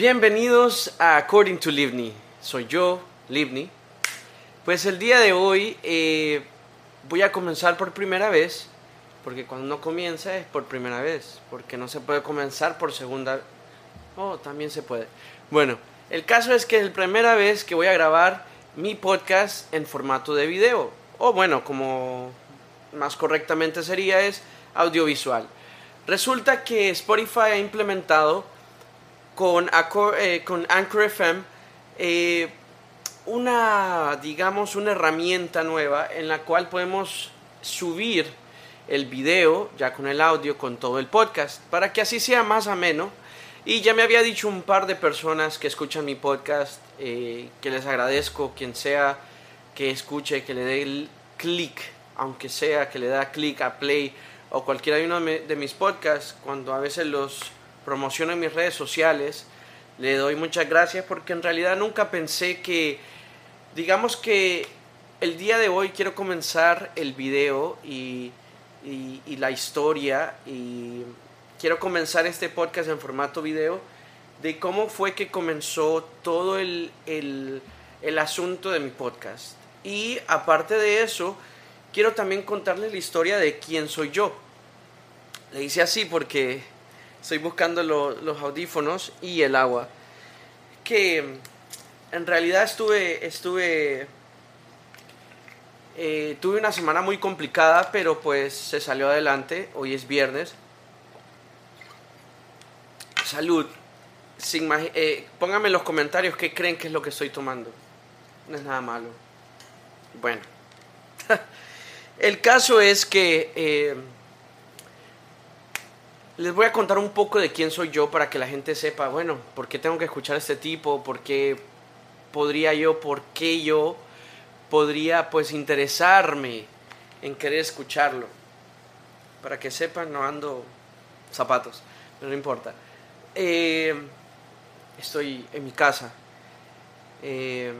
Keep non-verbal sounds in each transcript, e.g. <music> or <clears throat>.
Bienvenidos a According to Livni. Soy yo, Livni. Pues el día de hoy eh, voy a comenzar por primera vez, porque cuando uno comienza es por primera vez, porque no se puede comenzar por segunda. Oh, también se puede. Bueno, el caso es que es la primera vez que voy a grabar mi podcast en formato de video, o bueno, como más correctamente sería es audiovisual. Resulta que Spotify ha implementado con, eh, con Anchor FM eh, una, digamos, una herramienta nueva en la cual podemos subir el video ya con el audio, con todo el podcast, para que así sea más ameno. Y ya me había dicho un par de personas que escuchan mi podcast, eh, que les agradezco, quien sea que escuche, que le dé el clic, aunque sea que le da clic a play o cualquiera uno de mis podcasts, cuando a veces los promociono en mis redes sociales. Le doy muchas gracias porque en realidad nunca pensé que, digamos que el día de hoy quiero comenzar el video y, y, la historia y quiero comenzar este podcast en formato video de cómo fue que comenzó todo el, el, el asunto de mi podcast. Y aparte de eso, quiero también contarles la historia de quién soy yo. Le hice así porque estoy buscando los audífonos y el agua. Que en realidad estuve, estuve, eh, tuve una semana muy complicada, pero pues se salió adelante. Hoy es viernes. Salud. Sin, eh, pónganme en los comentarios qué creen que es lo que estoy tomando. No es nada malo. Bueno. <laughs> el caso es que... Eh, les voy a contar un poco de quién soy yo para que la gente sepa, bueno, por qué tengo que escuchar este tipo, por qué podría yo, por qué yo podría pues interesarme en querer escucharlo. Para que sepan, no ando zapatos, no importa. Eh, estoy en mi casa. Eh,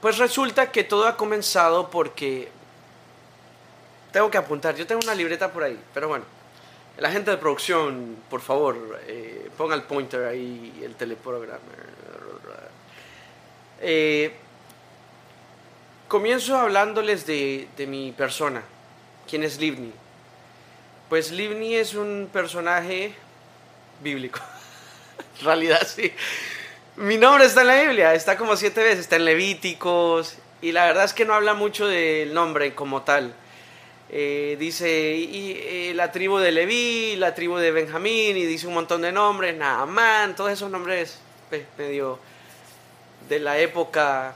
pues resulta que todo ha comenzado porque tengo que apuntar. Yo tengo una libreta por ahí, pero bueno. La gente de producción, por favor, eh, ponga el pointer ahí, el teleprograma. Eh, comienzo hablándoles de, de, mi persona. ¿Quién es Livni? Pues Livni es un personaje bíblico. <laughs> en realidad sí. Mi nombre está en la Biblia, está como siete veces, está en Levíticos. Y la verdad es que no habla mucho del nombre como tal eh, dice y, eh, la tribu de Leví, la tribu de Benjamín, y dice un montón de nombres, Naamán, todos esos nombres pues, medio de la época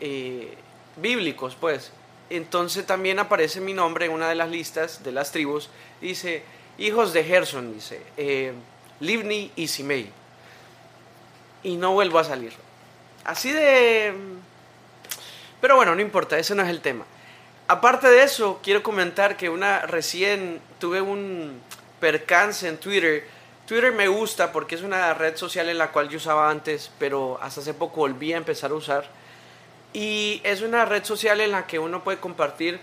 eh, bíblicos, pues. Entonces también aparece mi nombre en una de las listas de las tribus, dice hijos de Gerson, dice Livni y Simei. Y no vuelvo a salir. Así de... Pero bueno, no importa, ese no es el tema. Aparte de eso, quiero comentar que una recién tuve un percance en Twitter. Twitter me gusta porque es una red social en la cual yo usaba antes, pero hasta hace poco volví a empezar a usar. Y es una red social en la que uno puede compartir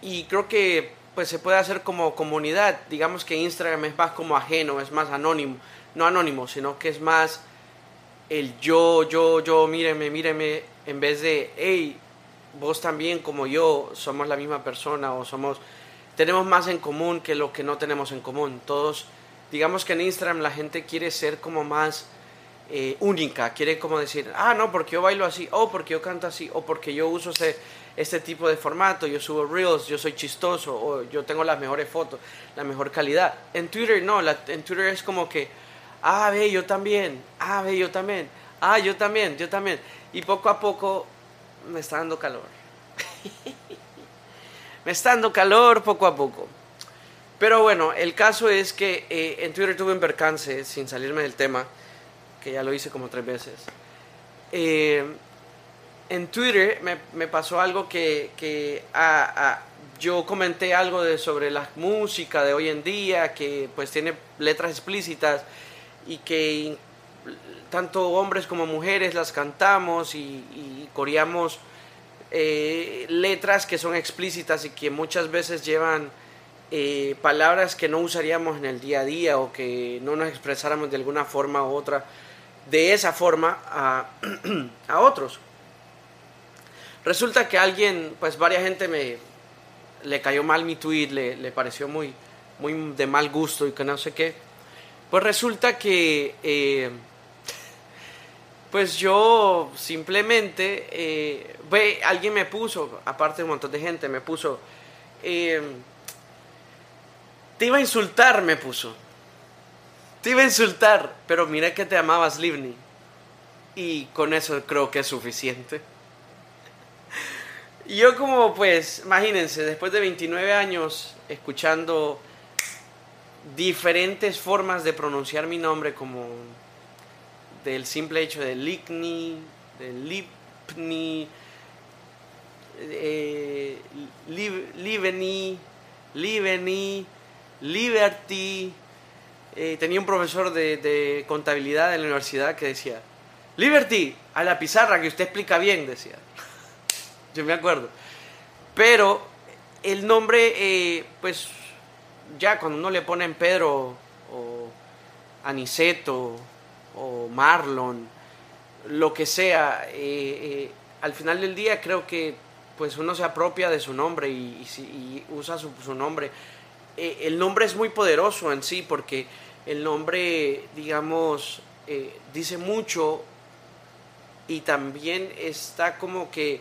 y creo que pues se puede hacer como comunidad. Digamos que Instagram es más como ajeno, es más anónimo, no anónimo, sino que es más el yo, yo, yo, míreme, míreme, en vez de, hey, vos también como yo somos la misma persona o somos tenemos más en común que lo que no tenemos en común. Todos, digamos que en Instagram la gente quiere ser como más eh, única, quiere como decir, ah, no, porque yo bailo así, o porque yo canto así, o porque yo uso este, este tipo de formato, yo subo reels, yo soy chistoso, o yo tengo las mejores fotos, la mejor calidad. En Twitter no, en Twitter es como que, ah, ve, yo también, ah, ve, yo también, ah, yo también, yo también. Y poco a poco me está dando calor. <laughs> me está dando calor poco a poco. Pero bueno, el caso es que eh, en Twitter tuve un percance, sin salirme del tema, que ya lo hice como tres veces. Eh, en Twitter me, pasó algo que, que yo comenté algo de, sobre la música de hoy en día, que pues tiene letras explícitas y que tanto hombres como mujeres las cantamos y, coreamos eh, letras que son explícitas y que muchas veces llevan eh, palabras que no usaríamos en el día a día o que no nos expresáramos de alguna forma u otra de esa forma a, <clears throat> a otros. Resulta que alguien, pues varias gente me le cayó mal mi tweet, le, le pareció muy, muy de mal gusto y que no sé qué. Pues resulta que eh, pues yo simplemente, eh, ve, alguien me puso, aparte de un montón de gente, me puso, eh, te iba a insultar, me puso. Te iba a insultar, pero mira que te amabas, Livni. Y con eso creo que es suficiente. Yo como pues, imagínense, después de 29 años escuchando diferentes formas de pronunciar mi nombre como del simple hecho de Ligni, de Lipni, eh, Liveni, Liveni, Liberty. Eh, tenía un profesor de, contabilidad en la universidad que decía, Liberty, a la pizarra que usted explica bien, decía. <laughs> Yo me acuerdo. Pero el nombre, eh, pues ya cuando uno le pone en Pedro o Aniceto o Marlon, lo que sea, eh, eh, al final del día creo que pues uno se apropia de su nombre y, usa su, nombre. Eh, el nombre es muy poderoso en sí porque el nombre, digamos, dice mucho y también está como que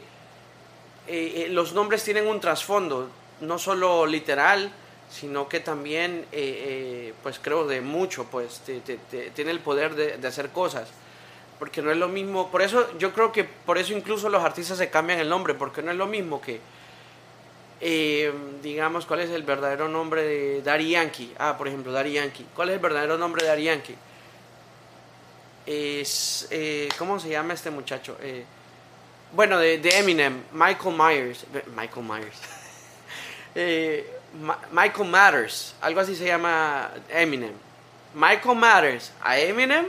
los nombres tienen un trasfondo, no solo literal, sino que también, eh, eh, pues creo de mucho, pues te, tiene el poder de, hacer cosas. Porque no es lo mismo, por eso yo creo que por eso incluso los artistas se cambian el nombre, porque no es lo mismo que, eh, digamos, cuál es el verdadero nombre de Daddy Yankee. Ah, por ejemplo, Daddy Yankee. ¿Cuál es el verdadero nombre de Daddy Yankee? Es, eh, ¿cómo se llama este muchacho? Bueno, de, Eminem, Michael Myers. Michael Myers. <laughs> Michael Matters, algo así se llama Eminem. Michael Matters a Eminem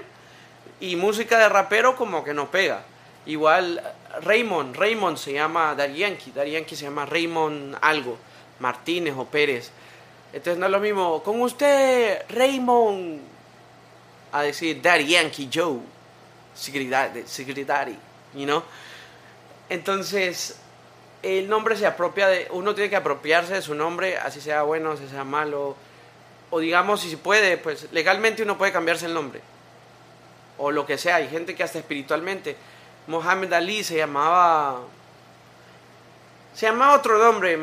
y música de rapero como que no pega. Igual Raymond, Raymond se llama Daddy Yankee, Daddy Yankee se llama Raymond algo, Martínez o Pérez. Entonces no es lo mismo con usted, Raymond, a decir Daddy Yankee Joe, Secret Daddy, you know. Entonces el nombre se apropia de, uno tiene que apropiarse de su nombre, así sea bueno, así sea malo, o digamos, si se puede, pues legalmente uno puede cambiarse el nombre, o lo que sea, hay gente que hasta espiritualmente, Mohamed Ali se llamaba, se llamaba otro nombre,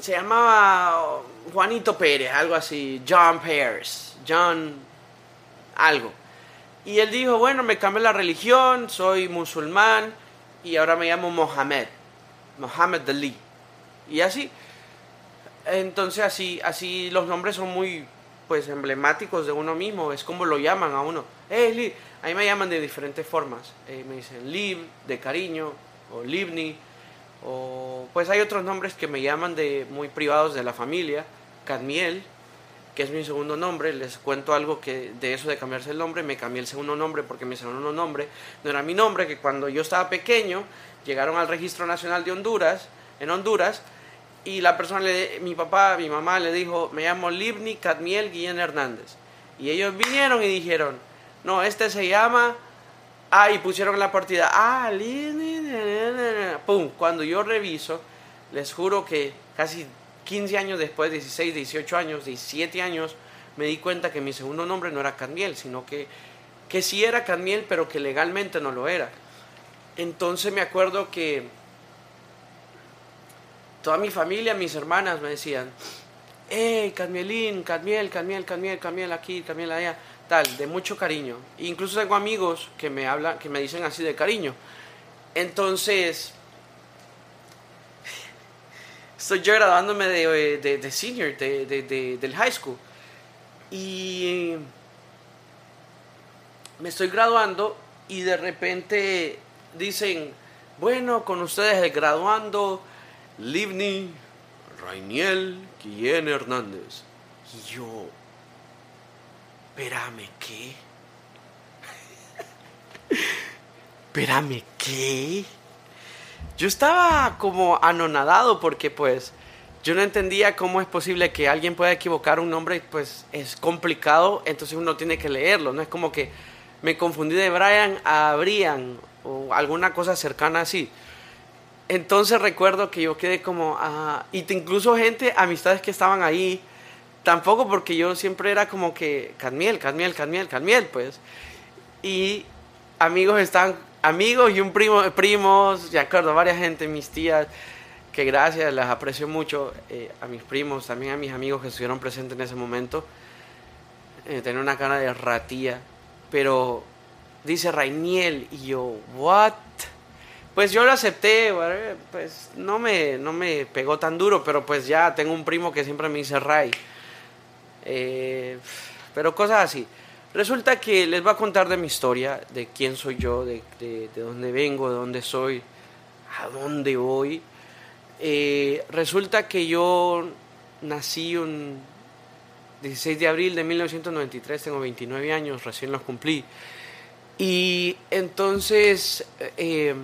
se llamaba Juanito Pérez, algo así, John Pérez, John algo. Y él dijo, bueno, me cambié la religión, soy musulmán y ahora me llamo Mohamed. Mohamed Ali. Y así. Entonces así, así los nombres son muy pues emblemáticos de uno mismo, es como lo llaman a uno. Eh, Liv. A me llaman de diferentes formas. Eh, me dicen Liv, de cariño, o Livni, o pues hay otros nombres que me llaman de muy privados de la familia. Cadmiel, que es mi segundo nombre. Les cuento algo que de eso de cambiarse el nombre, me cambié el segundo nombre porque mi segundo nombre no era mi nombre, que cuando yo estaba pequeño llegaron al registro nacional de Honduras, en Honduras, y la persona, mi papá, mi mamá le dijo, me llamo Livni Cadmiel Guillén Hernández. Y ellos vinieron y dijeron, no, este se llama, ah, y pusieron la partida, ah, Livni, pum, cuando yo reviso, les juro que casi 15 años después, 16, 18 años, 17 años, me di cuenta que mi segundo nombre no era Cadmiel, sino que, que sí era Cadmiel, pero que legalmente no lo era. Entonces me acuerdo que toda mi familia, mis hermanas me decían, hey, Cadmielín, Cadmiel, Cadmiel, Cadmiel, Cadmiel aquí, Cadmiel allá, tal, de mucho cariño. E incluso tengo amigos que me hablan, que me dicen así de cariño. Entonces, estoy yo graduándome de, de, de senior, de, de, del high school. Y me estoy graduando y de repente dicen, bueno, con ustedes el graduando Livni Rainiel Guillén Hernández. Y yo, espérame, ¿qué? <laughs> espérame, ¿qué? Yo estaba como anonadado porque pues yo no entendía cómo es posible que alguien pueda equivocar un nombre, pues es complicado, entonces uno tiene que leerlo, no es como que me confundí de Brian a Brian o alguna cosa cercana así. Entonces recuerdo que yo quedé como, ah, y incluso gente, amistades que estaban ahí, tampoco porque yo siempre era como que, Cadmiel, Cadmiel, Cadmiel, Cadmiel, pues. Y amigos estaban, amigos y un primo, primos, ya acuerdo, varias gente, mis tías, que gracias, las aprecio mucho, eh, a mis primos, también a mis amigos que estuvieron presentes en ese momento. Eh, tenía una cara de ratía, pero dice Rainiel y yo, ¿what? Pues yo lo acepté, pues no me, no me pegó tan duro, pero pues ya tengo un primo que siempre me dice Ray. Eh, pero cosas así. Resulta que les voy a contar de mi historia, de quién soy yo, de, de, dónde vengo, de dónde soy, a dónde voy. Eh, resulta que yo nací un 16 de abril de 1993, tengo 29 años, recién los cumplí. Y entonces eh,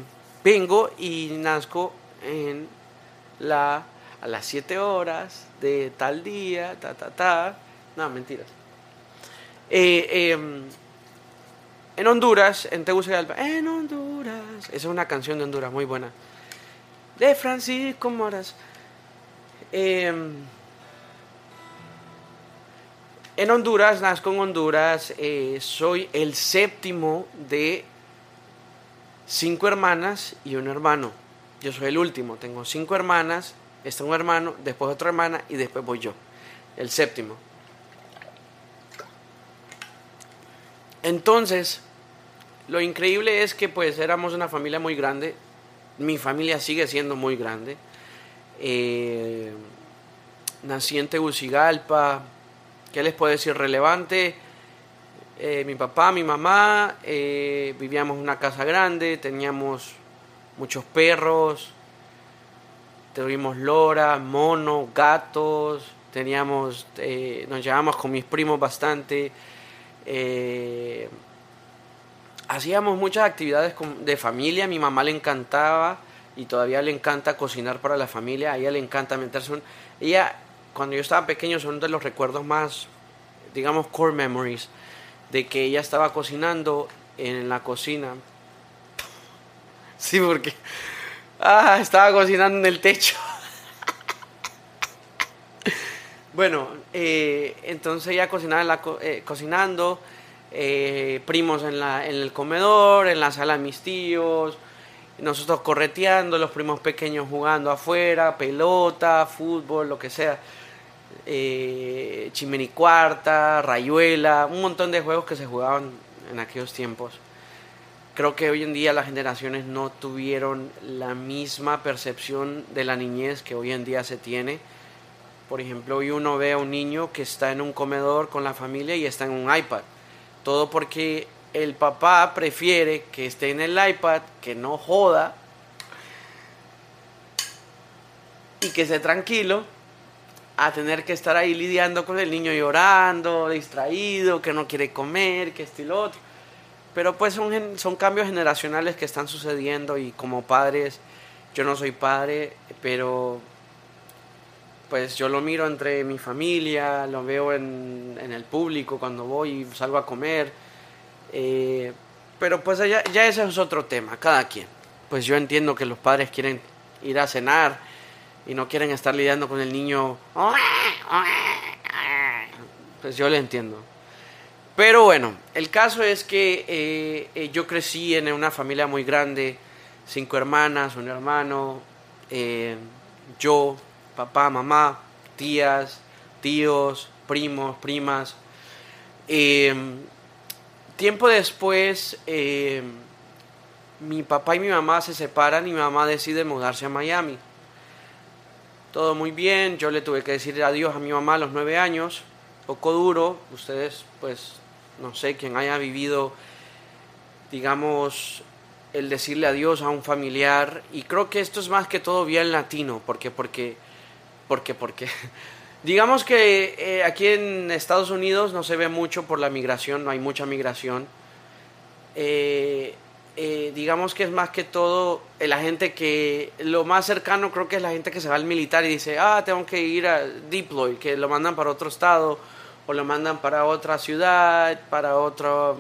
vengo y nazco en la, a las 7 horas de tal día, ta, ta, ta. No, mentiras. Eh, em, en Honduras, en Tegucigalpa, en Honduras. Esa es una canción de Honduras muy buena. De Francisco Moras. Em, en Honduras, nazco en Honduras. Eh, soy el séptimo de cinco hermanas y un hermano. Yo soy el último. Tengo cinco hermanas, está un hermano, después otra hermana y después voy yo. El séptimo. Entonces, lo increíble es que pues éramos una familia muy grande. Mi familia sigue siendo muy grande. Eh, nací en Tegucigalpa. ¿Qué les puedo decir relevante? Eh, mi papá, mi mamá, eh, vivíamos en una casa grande, teníamos muchos perros, tuvimos lora, monos, gatos, teníamos, eh, nos llevábamos con mis primos bastante, hacíamos muchas actividades de familia, mi mamá le encantaba y todavía le encanta cocinar para la familia, a ella le encanta meterse, ella cuando yo estaba pequeño son de los recuerdos más, digamos, core memories, de que ella estaba cocinando en la cocina. <laughs> Sí, porque ah, estaba cocinando en el techo. Bueno, eh, entonces ella cocinaba la, eh, cocinando, eh, primos en, la, en el comedor, en la sala de mis tíos, nosotros correteando, los primos pequeños jugando afuera, pelota, fútbol, lo que sea eh, Cuarta, Rayuela, un montón de juegos que se jugaban en aquellos tiempos. Creo que hoy en día las generaciones no tuvieron la misma percepción de la niñez que hoy en día se tiene. Por ejemplo, hoy uno ve a un niño que está en un comedor con la familia y está en un iPad. Todo porque el papá prefiere que esté en el iPad, que no joda y que esté tranquilo a tener que estar ahí lidiando con el niño llorando, distraído, que no quiere comer, que esto y lo otro. Pero pues son, son cambios generacionales que están sucediendo y como padres, yo no soy padre, pero pues yo lo miro entre mi familia, lo veo en, el público cuando voy y salgo a comer. Eh, pero pues ya, ese es otro tema, cada quien. Pues yo entiendo que los padres quieren ir a cenar y no quieren estar lidiando con el niño. Pues yo le entiendo. Pero bueno, el caso es que eh, eh, yo crecí en una familia muy grande, cinco hermanas, un hermano, yo, papá, mamá, tías, tíos, primos, primas. tiempo después, mi papá y mi mamá se separan y mi mamá decide mudarse a Miami. Todo muy bien, yo le tuve que decir adiós a mi mamá a los nueve años, poco duro, ustedes pues no sé, quien haya vivido, digamos, el decirle adiós a un familiar, y creo que esto es más que todo bien latino, porque, porque, porque, porque, <laughs> digamos que eh, aquí en Estados Unidos no se ve mucho por la migración, no hay mucha migración, eh, eh, digamos que es más que todo la gente que, lo más cercano creo que es la gente que se va al militar y dice, ah, tengo que ir a deploy, que lo mandan para otro estado o lo mandan para otra ciudad, para otro,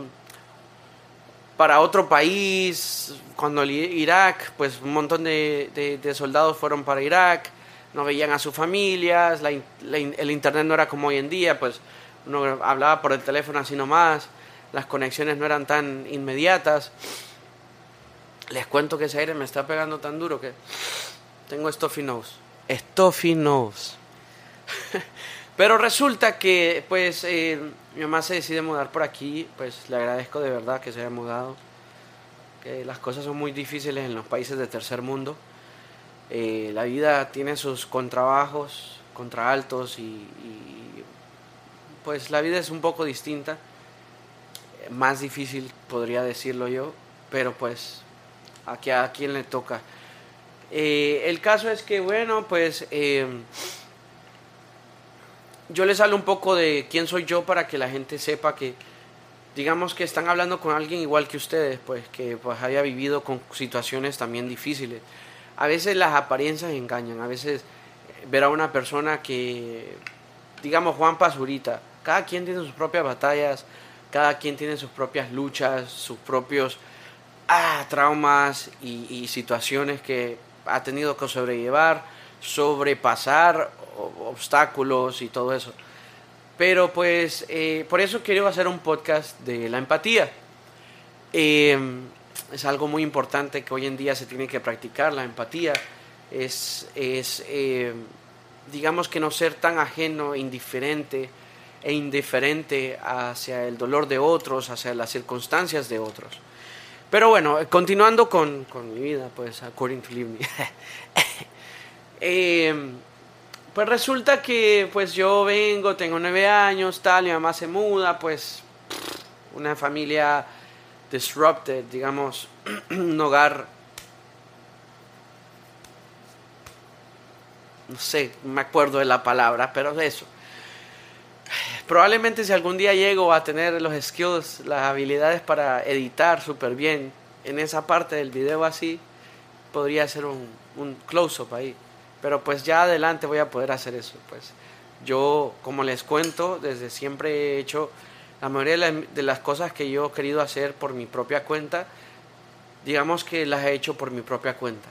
para otro país. Cuando Irak, pues un montón de, de, soldados fueron para Irak, no veían a sus familias, el internet no era como hoy en día, pues uno hablaba por el teléfono así nomás, las conexiones no eran tan inmediatas. Les cuento que ese aire me está pegando tan duro que tengo stuffy nose. Stuffy nose. <laughs> Pero resulta que, pues, eh, mi mamá se decide mudar por aquí. Pues le agradezco de verdad que se haya mudado. Que las cosas son muy difíciles en los países de tercer mundo. Eh, la vida tiene sus contrabajos, contraaltos y, y, pues la vida es un poco distinta. Más difícil podría decirlo yo. Pero pues aquí a quien le toca. Eh, el caso es que, bueno, pues eh, yo les hablo un poco de quién soy yo para que la gente sepa que, digamos que están hablando con alguien igual que ustedes, pues que pues haya vivido con situaciones también difíciles. A veces las apariencias engañan, a veces ver a una persona que, digamos Juan Pazurita, cada quien tiene sus propias batallas, cada quien tiene sus propias luchas, sus propios ah, traumas y, situaciones que ha tenido que sobrellevar, sobrepasar obstáculos y todo eso. Pero pues eh, por eso quiero hacer un podcast de la empatía. Em, es algo muy importante que hoy en día se tiene que practicar, la empatía. Es, es em, digamos que no ser tan ajeno, indiferente e indiferente hacia el dolor de otros, hacia las circunstancias de otros. Pero bueno, continuando con, mi vida, pues, according to Livni. <laughs> Em, pues resulta que pues yo vengo, tengo nueve años, tal, mi mamá se muda, pues una familia disrupted, digamos, <clears throat> un hogar, no sé, me acuerdo de la palabra, pero eso, Probablemente si algún día llego a tener los skills, las habilidades para editar súper bien en esa parte del video así, podría hacer un, un close-up ahí. Pero pues ya adelante voy a poder hacer eso. Pues yo, como les cuento, desde siempre he hecho la mayoría de las cosas que yo he querido hacer por mi propia cuenta, digamos que las he hecho por mi propia cuenta.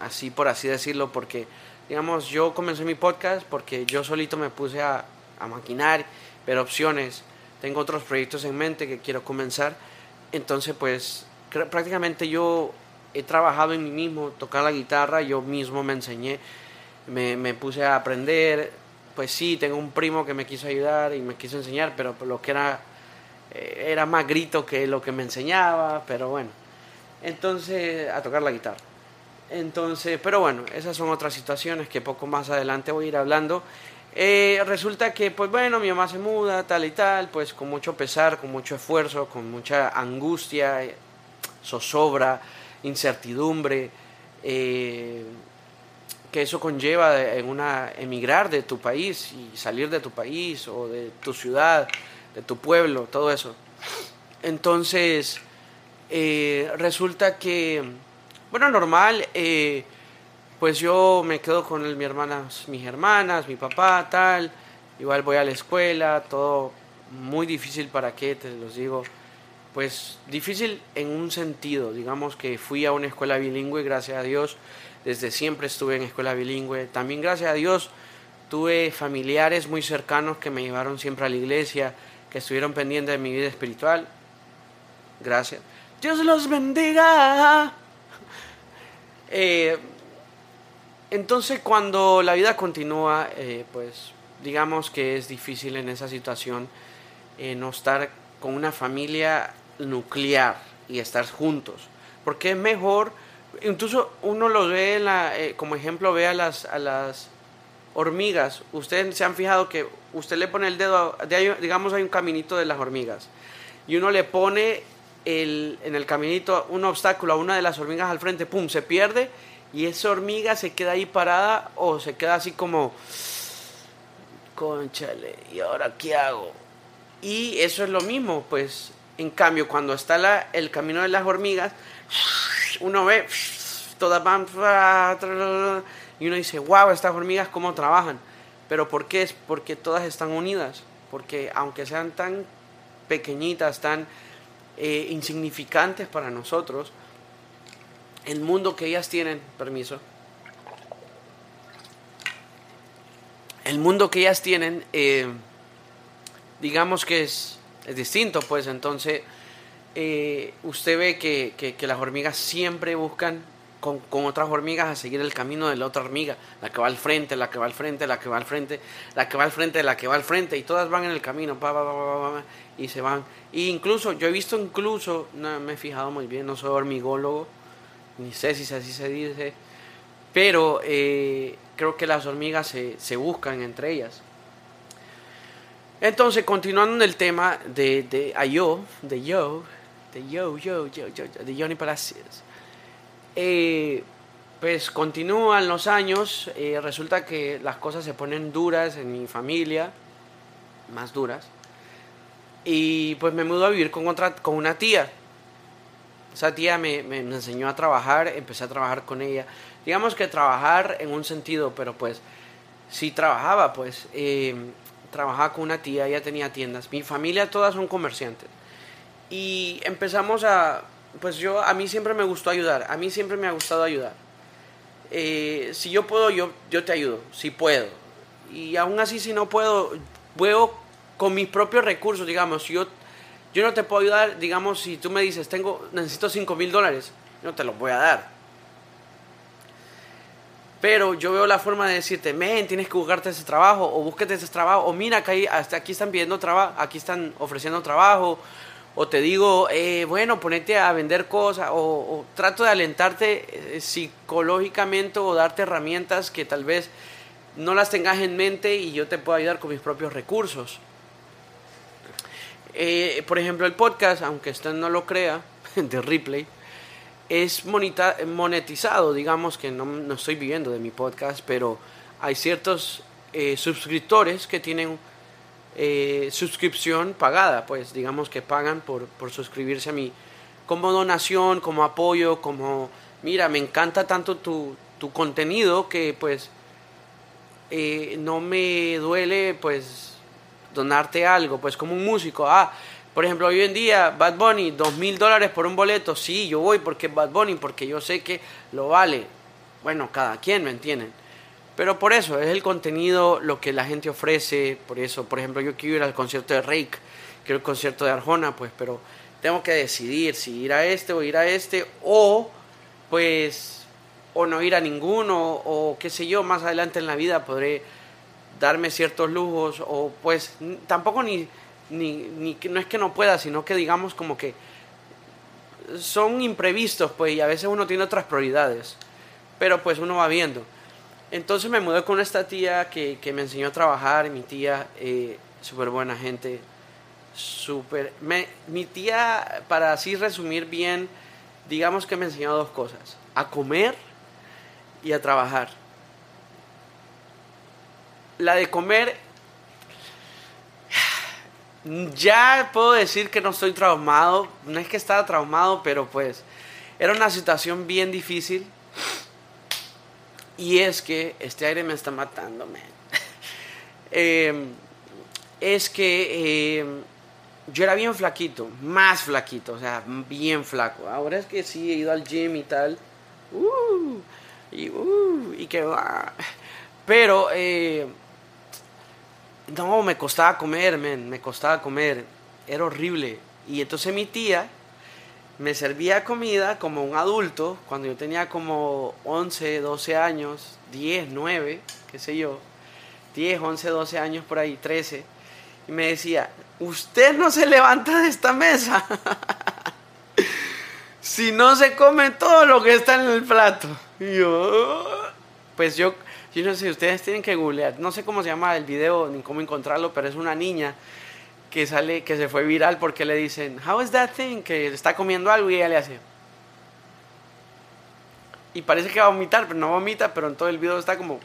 Así por así decirlo, porque digamos yo comencé mi podcast porque yo solito me puse a, a maquinar, ver opciones. Tengo otros proyectos en mente que quiero comenzar. Entonces, pues prácticamente yo he trabajado en mí mismo, tocar la guitarra, yo mismo me enseñé, me, me, puse a aprender. Pues sí, tengo un primo que me quiso ayudar y me quiso enseñar, pero lo que era, eh, era más grito que lo que me enseñaba, pero bueno. Entonces, a tocar la guitarra. Entonces, pero bueno, esas son otras situaciones que poco más adelante voy a ir hablando. Eh, resulta que, pues bueno, mi mamá se muda, tal y tal, pues con mucho pesar, con mucho esfuerzo, con mucha angustia, eh, zozobra, incertidumbre, que eso conlleva en una emigrar de tu país y salir de tu país o de tu ciudad, de tu pueblo, todo eso. Entonces, resulta que, bueno, normal, pues yo me quedo con mi hermanas, mis hermanas, mi papá, tal. Igual voy a la escuela, todo muy difícil para qué, te los digo. Pues difícil en un sentido, digamos que fui a una escuela bilingüe, gracias a Dios, desde siempre estuve en escuela bilingüe. También gracias a Dios tuve familiares muy cercanos que me llevaron siempre a la iglesia, que estuvieron pendientes de mi vida espiritual. Gracias. Dios los bendiga. <laughs> Eh, entonces cuando la vida continúa, eh, pues digamos que es difícil en esa situación eh, no estar con una familia nuclear y estar juntos. Porque es mejor, incluso uno lo ve, eh, como ejemplo, ve a las, a las hormigas. Ustedes se han fijado que usted le pone el dedo, digamos hay un caminito de las hormigas, y uno le pone el, en el caminito un obstáculo a una de las hormigas al frente, ¡pum!, se pierde y esa hormiga se queda ahí parada o se queda así como, conchale, ¿y ahora qué hago? Y eso es lo mismo, pues En cambio, cuando está el camino de las hormigas, uno ve, todas van, y uno dice, wow, estas hormigas cómo trabajan. Pero ¿por qué? Es porque todas están unidas. Porque aunque sean tan pequeñitas, tan eh, insignificantes para nosotros, el mundo que ellas tienen, permiso, el mundo que ellas tienen, eh, digamos que es, es, distinto, pues entonces eh, usted ve que, que, las hormigas siempre buscan con, con, otras hormigas a seguir el camino de la otra hormiga, la que va al frente, la que va al frente, la que va al frente, la que va al frente, la que va al frente, y todas van en el camino, pa, y se van. E incluso, yo he visto incluso, no me he fijado muy bien, no soy hormigólogo, ni sé si así se dice, pero eh, creo que las hormigas se, se, buscan entre ellas. Entonces, continuando en el tema de, de Ayo, de Yo, de Yo, Yo, Yo, Yo, de Johnny Palacios, eh, pues continúan los años, eh, resulta que las cosas se ponen duras en mi familia, más duras, y pues me mudo a vivir con, otra, con una tía. Esa tía me, me, enseñó a trabajar, empecé a trabajar con ella digamos que trabajar en un sentido, pero pues sí trabajaba, pues eh, trabajaba con una tía, ella tenía tiendas, mi familia todas son comerciantes. Y empezamos a, pues yo, a mí siempre me gustó ayudar, a mí siempre me ha gustado ayudar. Eh, si yo puedo, yo, yo te ayudo, si puedo. Y aún así, si no puedo, puedo con mis propios recursos, digamos, yo, yo no te puedo ayudar, digamos, si tú me dices, tengo, necesito 5 mil dólares, no te los voy a dar pero yo veo la forma de decirte, men, tienes que buscarte ese trabajo, o búsquete ese trabajo, o mira, que hasta aquí están pidiendo trabajo, aquí están ofreciendo trabajo, o te digo, eh, bueno, ponete a vender cosas, o, trato de alentarte eh, psicológicamente o darte herramientas que tal vez no las tengas en mente y yo te puedo ayudar con mis propios recursos. Eh, por ejemplo, el podcast, aunque usted no lo crea, <laughs> de replay, es monetizado, digamos que no, estoy viviendo de mi podcast, pero hay ciertos suscriptores que tienen eh, suscripción pagada, pues digamos que pagan por, por suscribirse a mí, como donación, como apoyo, como, mira, me encanta tanto tu, tu contenido que pues eh, no me duele pues donarte algo, pues como un músico, ah, por ejemplo, hoy en día, Bad Bunny, dos mil dólares por un boleto. Sí, yo voy porque Bad Bunny, porque yo sé que lo vale. Bueno, cada quien, ¿me entienden? Pero por eso, es el contenido, lo que la gente ofrece. Por eso, por ejemplo, yo quiero ir al concierto de Rake, quiero el concierto de Arjona, pues, pero tengo que decidir si ir a este o ir a este, o pues, o no ir a ninguno, o qué sé yo, más adelante en la vida podré darme ciertos lujos, o pues, tampoco ni ni, ni no es que no pueda, sino que digamos como que son imprevistos, pues, y a veces uno tiene otras prioridades, pero pues uno va viendo. Entonces me mudé con esta tía que, que me enseñó a trabajar, mi tía, eh, súper buena gente, súper... Mi tía, para así resumir bien, digamos que me enseñó dos cosas, a comer y a trabajar. La de comer ya puedo decir que no estoy traumado. No es que estaba traumado, pero pues era una situación bien difícil. Y es que este aire me está matando, man. <laughs> Em, es que em, yo era bien flaquito, más flaquito, o sea, bien flaco. Ahora es que sí he ido al gym y tal. Uh, y, uh, y que va. Pero eh, no, me costaba comer, me costaba comer. Era horrible. Y entonces mi tía me servía comida como un adulto cuando yo tenía como 11, 12 años, 10, 9, qué sé yo, 10, 11, 12 años por ahí, 13. Y me decía, usted no se levanta de esta mesa <laughs> si no se come todo lo que está en el plato. Y yo, pues yo yo no sé, ustedes tienen que googlear. No sé cómo se llama el video ni cómo encontrarlo, pero es una niña que sale, que se fue viral porque le dicen, How is that thing? Que está comiendo algo y ella le hace. Y parece que va a vomitar, pero no vomita, pero en todo el video está como.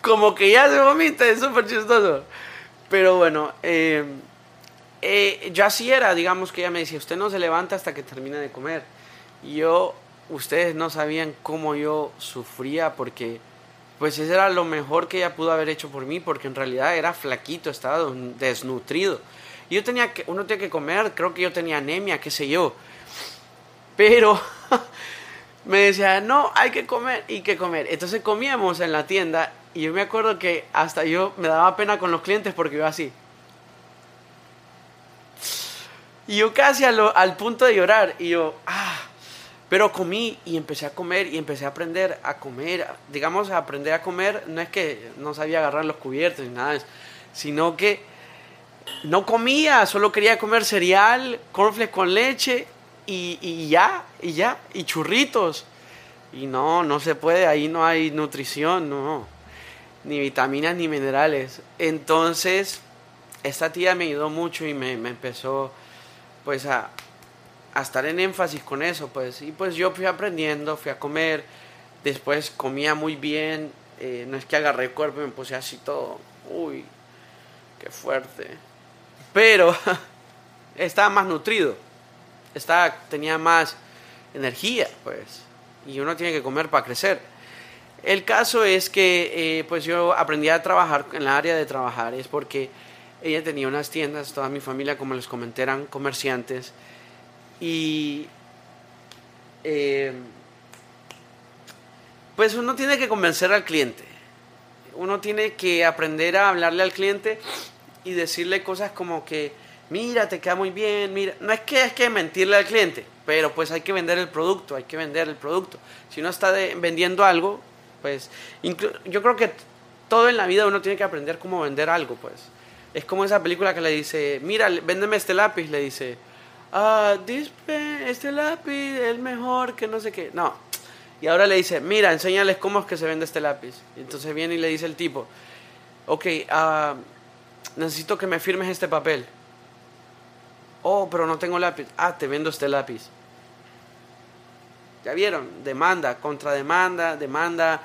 Como que ya se vomita, es súper chistoso. Pero bueno, eh, eh, yo así era, digamos que ella me decía, usted no se levanta hasta que termine de comer. Y yo, ustedes no sabían cómo yo sufría porque pues eso era lo mejor que ella pudo haber hecho por mí porque en realidad era flaquito, estaba desnutrido. Yo tenía que, uno tiene que comer, creo que yo tenía anemia, qué sé yo. Pero <laughs> me decía, no, hay que comer y que comer. Entonces comíamos en la tienda y yo me acuerdo que hasta yo me daba pena con los clientes porque iba así. Y yo casi al punto de llorar. Y yo, ah, pero comí y empecé a comer y empecé a aprender a comer. Digamos, a aprender a comer no es que no sabía agarrar los cubiertos ni nada, sino que no comía, solo quería comer cereal, cornflakes con leche y, y ya, y ya, y churritos. Y no, no se puede, ahí no hay nutrición, no, ni vitaminas ni minerales. Entonces, esta tía me ayudó mucho y me, me empezó pues a, estar en énfasis con eso, pues. Y pues yo fui aprendiendo, fui a comer, después comía muy bien, eh, no es que agarré el cuerpo y me puse así todo, uy, qué fuerte. Pero <laughs> estaba más nutrido, estaba, tenía más energía, pues. Y uno tiene que comer para crecer. El caso es que eh, pues yo aprendí a trabajar en la área de trabajar, es porque ella tenía unas tiendas, toda mi familia, como les comenté, eran comerciantes. Y eh, pues uno tiene que convencer al cliente. Uno tiene que aprender a hablarle al cliente y decirle cosas como que, mira, te queda muy bien, mira. No es que es que mentirle al cliente, pero pues hay que vender el producto, hay que vender el producto. Si uno está vendiendo algo, pues yo creo que todo en la vida uno tiene que aprender cómo vender algo, pues. Es como esa película que le dice, mira, véndeme este lápiz, le dice, ah, este lápiz es mejor, que no sé qué. No. Y ahora le dice, mira, enséñales cómo es que se vende este lápiz. Y entonces viene y le dice el tipo, ok, uh, necesito que me firmes este papel. Oh, pero no tengo lápiz. Ah, te vendo este lápiz. Ya vieron, demanda, contrademanda, demanda,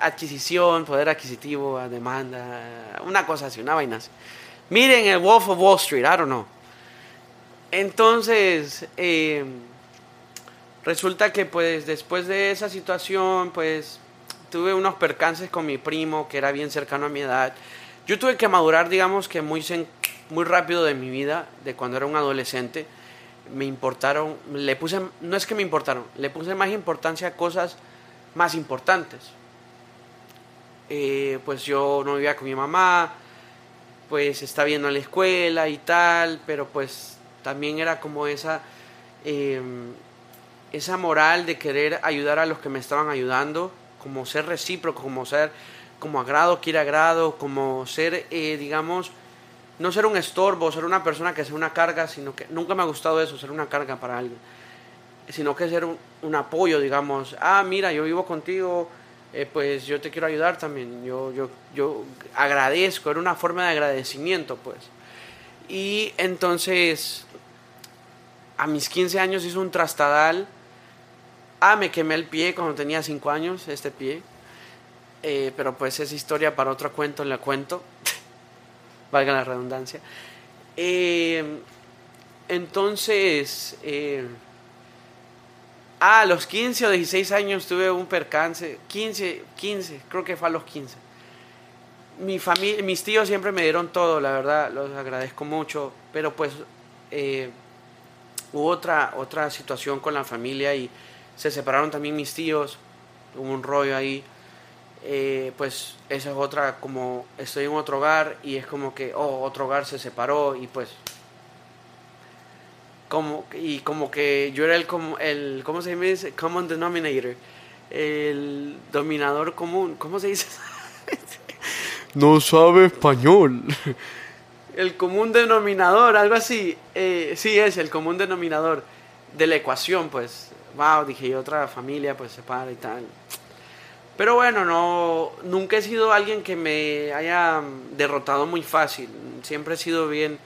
adquisición, poder adquisitivo, demanda, una cosa así, una vaina así. Miren el Wolf of Wall Street, I don't know. Entonces, eh, resulta que pues después de esa situación, pues tuve unos percances con mi primo, que era bien cercano a mi edad. Yo tuve que madurar, digamos que muy, muy rápido de mi vida, de cuando era un adolescente. Me importaron, le puse, no es que me importaron, le puse más importancia a cosas más importantes. Eh, pues yo no vivía con mi mamá, pues está viendo la escuela y tal, pero pues también era como esa, em, esa moral de querer ayudar a los que me estaban ayudando, como ser recíproco, como ser, como agrado quiere agrado, como ser, eh, digamos, no ser un estorbo, ser una persona que sea una carga, sino que nunca me ha gustado eso, ser una carga para alguien, sino que ser un, un apoyo, digamos, ah, mira, yo vivo contigo, eh, pues yo te quiero ayudar también. Yo, yo, yo agradezco, era una forma de agradecimiento, pues. Y entonces, a mis 15 años hice un trastadal. Ah, me quemé el pie cuando tenía 5 años, este pie. Eh, pero pues es historia para otro cuento, le cuento. <laughs> Valga la redundancia. Eh, entonces, Ah, a los 15 o 16 años tuve un percance. 15, 15, creo que fue a los 15. Mi familia, mis tíos siempre me dieron todo, la verdad, los agradezco mucho. Pero pues eh, hubo otra, otra situación con la familia y se separaron también mis tíos. Hubo un rollo ahí. Eh, pues esa es otra, como estoy en otro hogar y es como que, oh, otro hogar se separó y pues como, y como que yo era el, el ¿cómo se dice? Common denominator, el dominador común, ¿cómo se dice? <laughs> no sabe español. El común denominador, algo así, eh, sí es el común denominador de la ecuación, pues, wow, dije, otra familia, pues, se para y tal. Pero bueno, no, nunca he sido alguien que me haya derrotado muy fácil, siempre he sido bien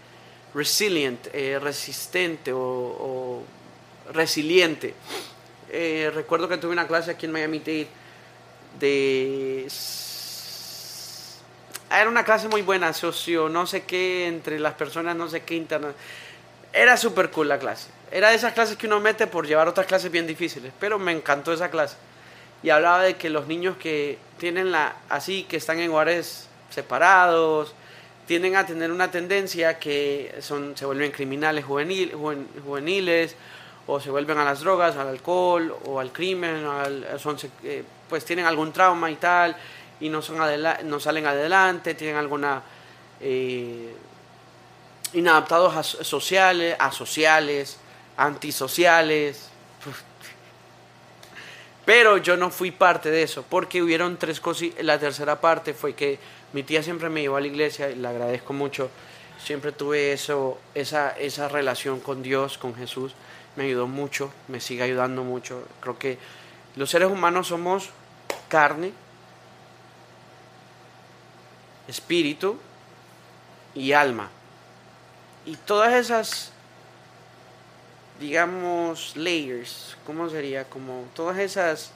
resilient, eh, resistente o, resiliente. Eh, recuerdo que tuve una clase aquí en Miami Dade de... era una clase muy buena, socio, no sé qué, entre las personas, no sé qué, internet. Era súper cool la clase. Era de esas clases que uno mete por llevar otras clases bien difíciles, pero me encantó esa clase. Y hablaba de que los niños que tienen la, así, que están en hogares separados, tienden a tener una tendencia que son, se vuelven criminales juvenil, juveniles, o se vuelven a las drogas, al alcohol, o al crimen, son, eh, pues tienen algún trauma y tal, y no, son no salen adelante, tienen alguna... Eh, inadaptados a sociales, asociales, antisociales. <laughs> Pero yo no fui parte de eso, porque hubieron tres cosas. La tercera parte fue que mi tía siempre me llevó a la iglesia y le agradezco mucho. Siempre tuve eso, esa, esa relación con Dios, con Jesús. Me ayudó mucho, me sigue ayudando mucho. Creo que los seres humanos somos carne, espíritu y alma. Y todas esas, digamos, layers, ¿cómo sería? Como todas esas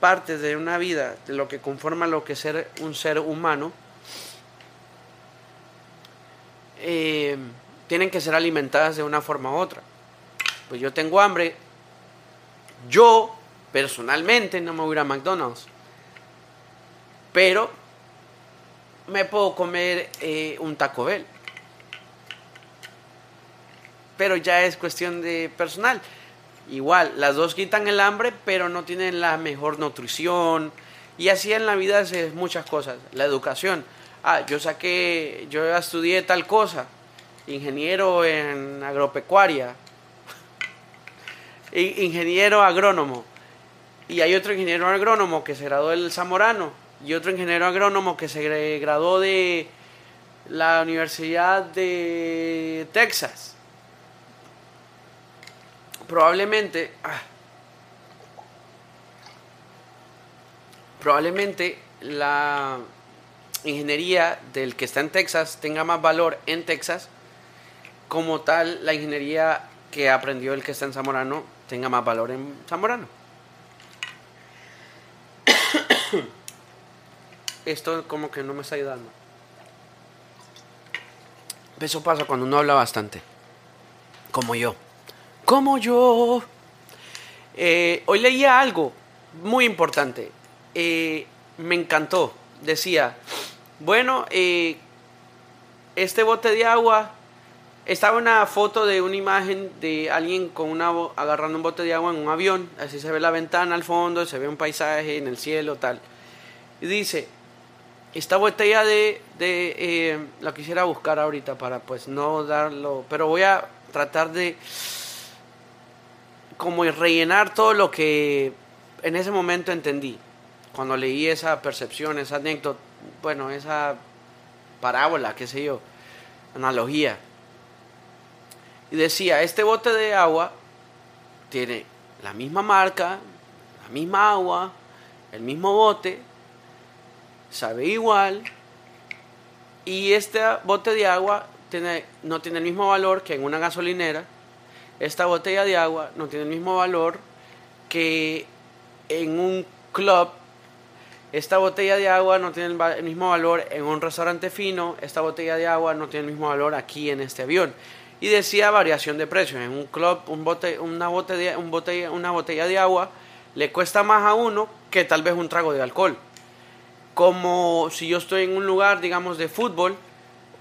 partes de una vida, de lo que conforma lo que es ser un ser humano, eh, tienen que ser alimentadas de una forma u otra. Pues yo tengo hambre, yo personalmente no me voy a ir a McDonald's, pero me puedo comer eh, un Taco Bell. Pero ya es cuestión de personal. Igual, las dos quitan el hambre, pero no tienen la mejor nutrición. Y así en la vida es muchas cosas. La educación. Ah, yo saqué, yo estudié tal cosa. Ingeniero en agropecuaria. <laughs> ingeniero agrónomo. Y hay otro ingeniero agrónomo que se graduó del Zamorano y otro ingeniero agrónomo que se graduó de la Universidad de Texas. Probablemente, ah, probablemente la ingeniería del que está en Texas tenga más valor en Texas, como tal la ingeniería que aprendió el que está en Zamorano tenga más valor en Zamorano. Esto como que no me está ayudando. Eso pasa cuando uno habla bastante. Como yo. Como yo. Eh, hoy leía algo muy importante. Eh, me encantó. Decía, bueno, eh, este bote de agua, estaba una foto de una imagen de alguien con una agarrando un bote de agua en un avión, así se ve la ventana al fondo, se ve un paisaje en el cielo, tal. Y dice, esta botella de, de eh, la quisiera buscar ahorita para pues no darlo, pero voy a tratar de como rellenar todo lo que en ese momento entendí cuando leí esa percepción, esa anécdota, bueno, esa parábola, qué sé yo, analogía. Y decía, este bote de agua tiene la misma marca, la misma agua, el mismo bote, sabe igual y este bote de agua tiene, no tiene el mismo valor que en una gasolinera. Esta botella de agua no tiene el mismo valor que en un club. Esta botella de agua no tiene el mismo valor en un restaurante fino. Esta botella de agua no tiene el mismo valor aquí en este avión. Y decía variación de precios. En un club, un bote, una, botella, un botella, una botella de agua le cuesta más a uno que tal vez un trago de alcohol como si yo estoy en un lugar, digamos, de fútbol,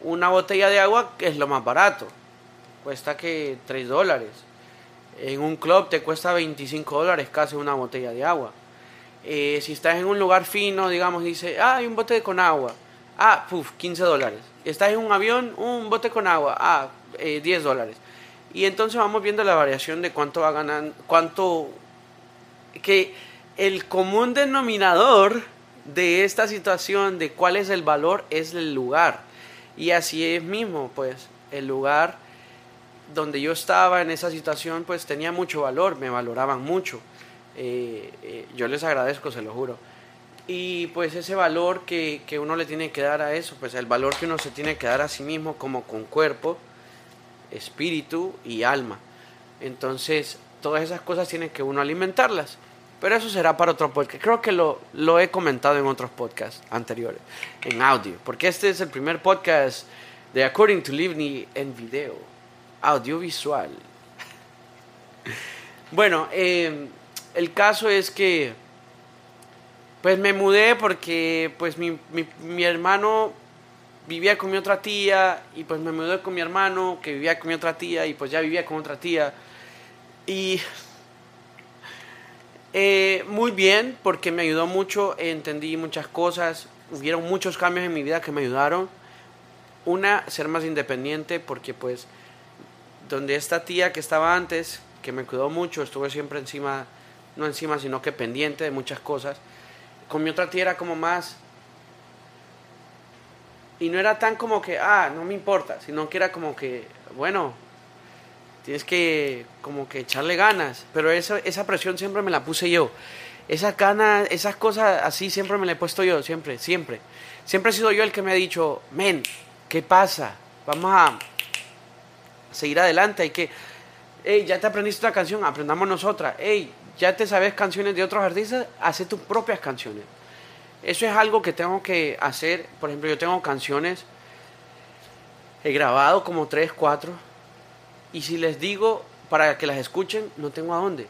una botella de agua es lo más barato, cuesta que 3 dólares. En un club te cuesta 25 dólares casi una botella de agua. Eh, si estás en un lugar fino, digamos, dice, ah, hay un bote con agua. Ah, puf, 15 dólares. Estás en un avión, un bote con agua. Ah, 10 eh, dólares. Y entonces vamos viendo la variación de cuánto va ganando, cuánto... Que el común denominador de esta situación, de cuál es el valor, es el lugar. Y así es mismo, pues, el lugar donde yo estaba en esa situación, pues tenía mucho valor, me valoraban mucho. Eh, eh, yo les agradezco, se lo juro. Y pues ese valor que, que, uno le tiene que dar a eso, pues el valor que uno se tiene que dar a sí mismo como con cuerpo, espíritu y alma. Entonces, todas esas cosas tienen que uno alimentarlas. Pero eso será para otro podcast. Creo que lo, lo he comentado en otros podcasts anteriores, en audio. Porque este es el primer podcast de According to Livni en video, audiovisual. <laughs> Bueno, eh, el caso es que pues me mudé porque pues mi, mi, mi, hermano vivía con mi otra tía y pues me mudé con mi hermano que vivía con mi otra tía y pues ya vivía con otra tía. Y eh, muy bien porque me ayudó mucho, entendí muchas cosas, hubieron muchos cambios en mi vida que me ayudaron. Una, ser más independiente porque pues donde esta tía que estaba antes, que me cuidó mucho, estuve siempre encima, no encima, sino que pendiente de muchas cosas. Con mi otra tía era como más... Y no era tan como que, ah, no me importa, sino que era como que, bueno, tienes que como que echarle ganas, pero esa, esa presión siempre me la puse yo. Esas ganas, esas cosas así siempre me la he puesto yo, siempre, siempre. Siempre he sido yo el que me ha dicho, men, ¿qué pasa? Vamos a seguir adelante, hay que, hey, ya te aprendiste una canción, aprendamos nosotras, hey, ya te sabes canciones de otros artistas, hace tus propias canciones. Eso es algo que tengo que hacer, por ejemplo, yo tengo canciones, he grabado como tres, cuatro, y si les digo para que las escuchen, no tengo a dónde.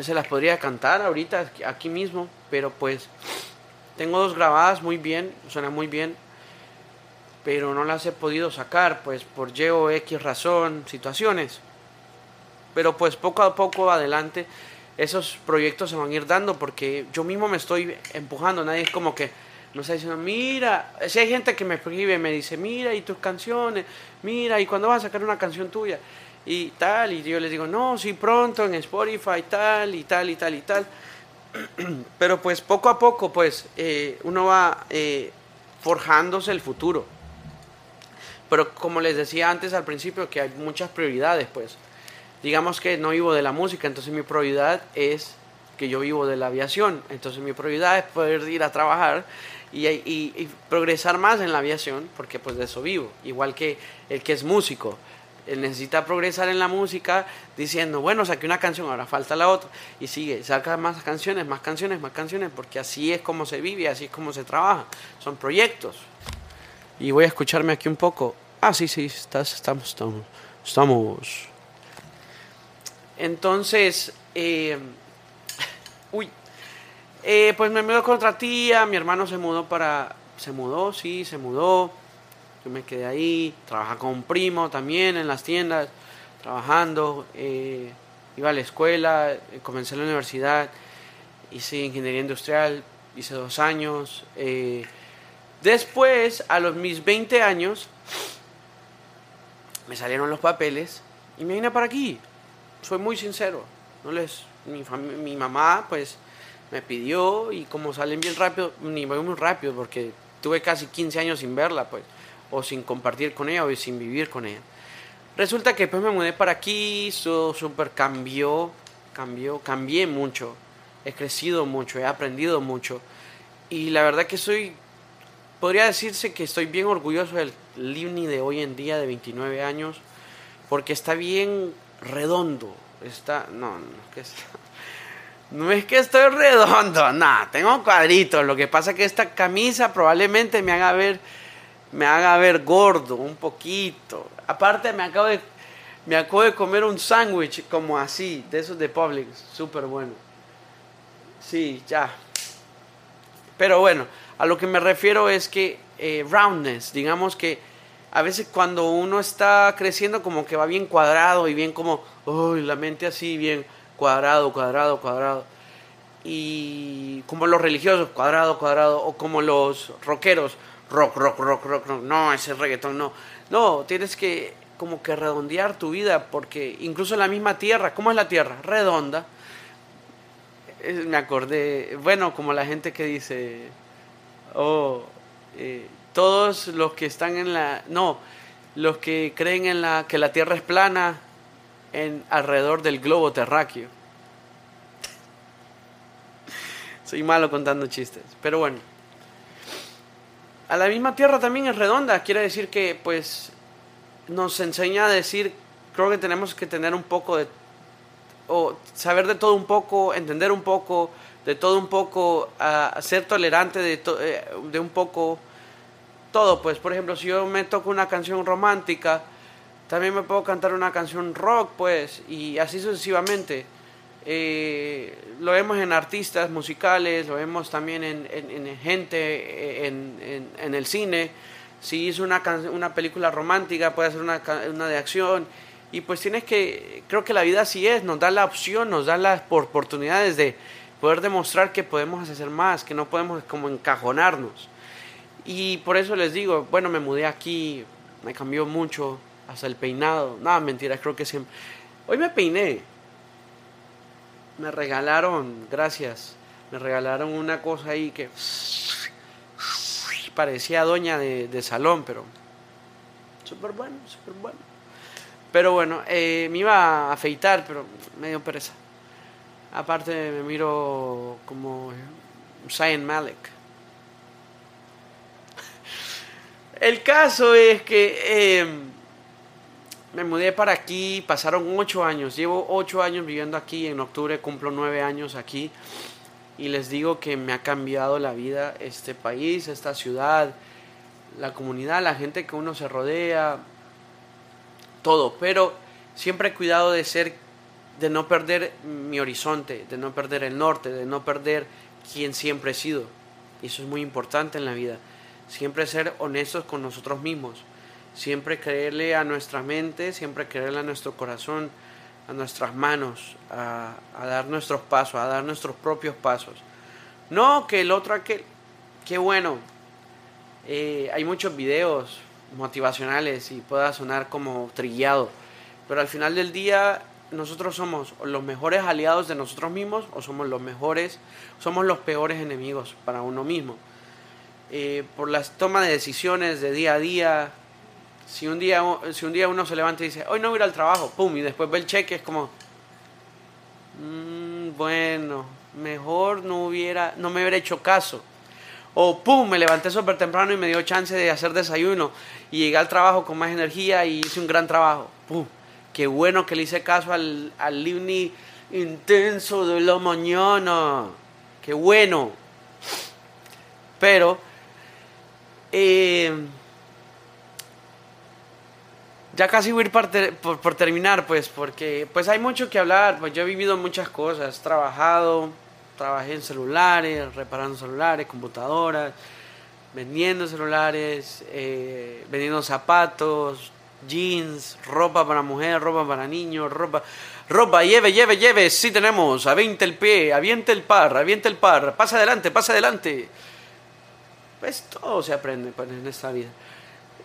Se las podría cantar ahorita aquí mismo, pero pues tengo dos grabadas muy bien, suena muy bien, pero no las he podido sacar, pues por Y o X razón, situaciones. Pero pues poco a poco adelante esos proyectos se van a ir dando porque yo mismo me estoy empujando, nadie es como que no está diciendo, mira, si hay gente que me escribe, me dice, mira, y tus canciones, mira, y cuando vas a sacar una canción tuya, y tal, y yo les digo, no, sí, pronto en Spotify, tal, y tal, y tal, y tal. <clears throat> Pero pues poco a poco, pues, eh, uno va eh, forjándose el futuro. Pero como les decía antes al principio, que hay muchas prioridades, pues. Digamos que no vivo de la música, entonces mi prioridad es que yo vivo de la aviación. Entonces mi prioridad es poder ir a trabajar y, progresar más en la aviación, porque pues de eso vivo. Igual que el que es músico. Él necesita progresar en la música diciendo, bueno, saqué una canción, ahora falta la otra. Y sigue, saca más canciones, más canciones, más canciones, porque así es como se vive, así es como se trabaja. Son proyectos. Y voy a escucharme aquí un poco. Ah, sí, sí, estás, estamos, estamos. Estamos. Entonces, eh, <laughs> uy, eh, pues me mudó con otra tía, mi hermano se mudó para, se mudó, sí, se mudó, yo me quedé ahí, trabajaba con un primo también en las tiendas, trabajando, eh, iba a la escuela, eh, comencé la universidad, hice ingeniería industrial, hice dos años, después, a los mis 20 años, me salieron los papeles y me vine para aquí, soy muy sincero, no les, mi mamá pues me pidió y como salen bien rápido, ni muy rápido porque tuve casi 15 años sin verla, pues, o sin compartir con ella o sin vivir con ella. Resulta que después me mudé para aquí, eso super cambió, cambió, cambié mucho, he crecido mucho, he aprendido mucho y la verdad que soy, podría decirse que estoy bien orgulloso del Livni de hoy en día de 29 años porque está bien redondo, está, no, no, que está, no es que estoy redondo, <laughs> nada, tengo cuadritos. Lo que pasa es que esta camisa probablemente me haga ver, me haga ver gordo un poquito. Aparte me acabo de, me acabo de comer un sándwich como así, de esos de Publix, súper bueno. Sí, ya. Pero bueno, a lo que me refiero es que eh, roundness, digamos que a veces cuando uno está creciendo como que va bien cuadrado y bien como, uy, la mente así, bien cuadrado, cuadrado, cuadrado. Y como los religiosos, cuadrado, cuadrado, o como los rockeros, rock, rock, rock, rock, rock. no, ese reggaetón no. No, tienes que como que redondear tu vida, porque incluso la misma tierra, ¿cómo es la tierra? Redonda. Me acordé, bueno, como la gente que dice, oh, eh, todos los que están en la, no, los que creen en la que la tierra es plana, en alrededor del globo terráqueo. Soy malo contando chistes, pero bueno. A la misma Tierra también es redonda, quiere decir que pues nos enseña a decir, creo que tenemos que tener un poco de o saber de todo un poco, entender un poco, de todo un poco, a ser tolerante de, eh, de un poco todo. Pues, por ejemplo, si yo me toco una canción romántica, también me puedo cantar una canción rock, pues, y así sucesivamente. Eh, lo vemos en artistas musicales, lo vemos también en, en, gente, en, en, el cine. Si hizo una, una película romántica, puede hacer una, una de acción. Y pues tienes que, creo que la vida así es, nos da la opción, nos da las oportunidades de poder demostrar que podemos hacer más, que no podemos como encajonarnos. Y por eso les digo, bueno, me mudé aquí, me cambió mucho, hasta el peinado. Nada, mentira, creo que siempre. Hoy me peiné. Me regalaron, gracias, me regalaron una cosa ahí que parecía doña de, salón, pero súper bueno, súper bueno. Pero bueno, eh, me iba a afeitar, pero me dio pereza. Aparte me miro como Zion Malik. El caso es que em, me mudé para aquí, pasaron ocho años, llevo ocho años viviendo aquí, en octubre cumplo nueve años aquí y les digo que me ha cambiado la vida este país, esta ciudad, la comunidad, la gente que uno se rodea, todo, pero siempre he cuidado de ser, de no perder mi horizonte, de no perder el norte, de no perder quien siempre he sido. Y eso es muy importante en la vida. Siempre ser honestos con nosotros mismos. Siempre creerle a nuestra mente, siempre creerle a nuestro corazón, a nuestras manos, a, dar nuestros pasos, a dar nuestros propios pasos. No que el otro aquel. Qué bueno. Eh, hay muchos videos motivacionales y pueda sonar como trillado. Pero al final del día nosotros somos los mejores aliados de nosotros mismos o somos los mejores, somos los peores enemigos para uno mismo. Eh, por las tomas de decisiones de día a día. Si un, día, si un día uno se levanta y dice, hoy no voy a ir al trabajo, pum, y después ve el cheque, es como, mm, bueno, mejor no, hubiera, no me hubiera hecho caso. O pum, me levanté súper temprano y me dio chance de hacer desayuno y llegué al trabajo con más energía y hice un gran trabajo. Pum, qué bueno que le hice caso al, al livni intenso de la mañana. Qué bueno. Pero eh, ya casi voy a ir por, terminar, pues, porque pues hay mucho que hablar. Pues yo he vivido muchas cosas, trabajado, trabajé en celulares, reparando celulares, computadoras, vendiendo celulares, eh, vendiendo zapatos, jeans, ropa para mujer, ropa para niños, ropa, ropa, lleve, lleve, lleve, sí tenemos, aviente el pie, aviente el par, aviente el par, pasa adelante, pasa adelante pues todo se aprende pues, en esta vida.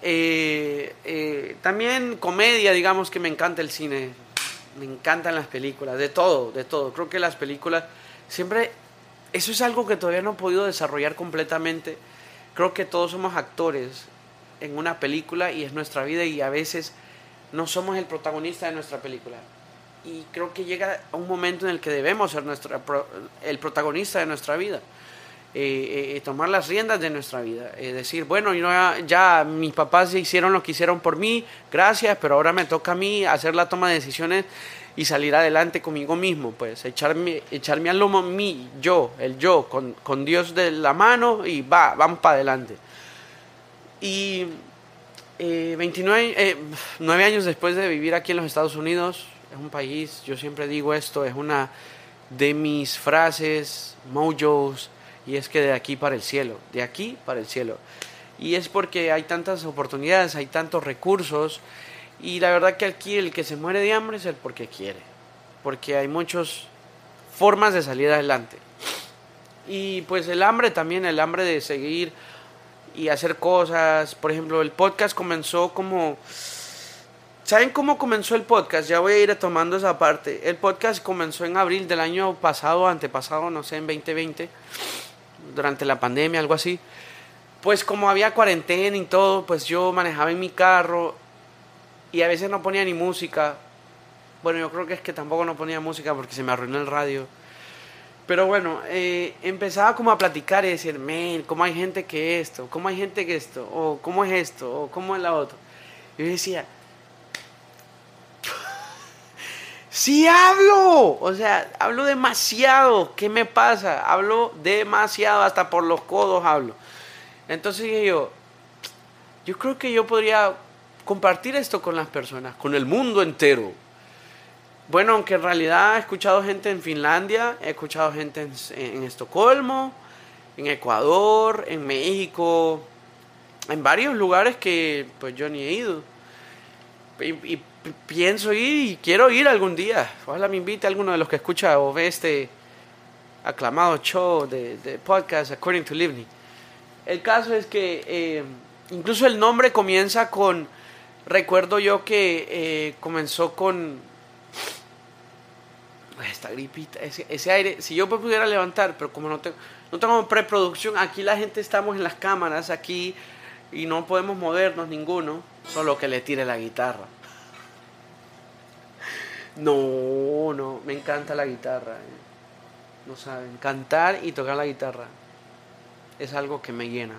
Eh, eh, también comedia, digamos que me encanta el cine, me encantan las películas, de todo, de todo. Creo que las películas siempre, eso es algo que todavía no he podido desarrollar completamente. Creo que todos somos actores en una película y es nuestra vida y a veces no somos el protagonista de nuestra película. Y creo que llega un momento en el que debemos ser nuestra, el protagonista de nuestra vida. Eh, eh, tomar las riendas de nuestra vida. Eh, decir, bueno, ya, mis papás hicieron lo que hicieron por mí, gracias, pero ahora me toca a mí hacer la toma de decisiones y salir adelante conmigo mismo, pues echarme, echarme al lomo mí, yo, el yo, con, con Dios de la mano y va, vamos para adelante. Y 29, 9 años después de vivir aquí en los Estados Unidos, es un país, yo siempre digo esto, es una de mis frases, mojos, y es que de aquí para el cielo, de aquí para el cielo. Y es porque hay tantas oportunidades, hay tantos recursos y la verdad que aquí el que se muere de hambre es el porque quiere, porque hay muchas formas de salir adelante. Y pues el hambre también, el hambre de seguir y hacer cosas. Por ejemplo, el podcast comenzó como... ¿Saben cómo comenzó el podcast? Ya voy a ir tomando esa parte. El podcast comenzó en abril del año pasado, antepasado, no sé, en 2020 durante la pandemia, algo así, pues como había cuarentena y todo, pues yo manejaba en mi carro y a veces no ponía ni música. Bueno, yo creo que es que tampoco no ponía música porque se me arruinó el radio. Pero bueno, eh, empezaba como a platicar y decir, men, ¿cómo hay gente que esto? ¿Cómo hay gente que esto? ¿O cómo es esto? ¿O cómo es la otra? Y yo decía, Sí hablo, o sea, hablo demasiado. ¿Qué me pasa? Hablo demasiado, hasta por los codos hablo. Entonces dije yo, yo creo que yo podría compartir esto con las personas, con el mundo entero. Bueno, aunque en realidad he escuchado gente en Finlandia, he escuchado gente en, Estocolmo, en Ecuador, en México, en varios lugares que pues yo ni he ido. Y, pienso ir y quiero ir algún día. Ojalá me invite a alguno de los que escucha o ve este aclamado show de, podcast According to Livni. El caso es que eh, incluso el nombre comienza con, recuerdo yo que eh, comenzó con <sighs> esta gripita, ese, aire, si yo me pudiera levantar, pero como no tengo, no tengo preproducción, aquí la gente estamos en las cámaras, aquí, y no podemos movernos ninguno, solo que le tire la guitarra. No, no, me encanta la guitarra. Eh. No saben, cantar y tocar la guitarra es algo que me llena.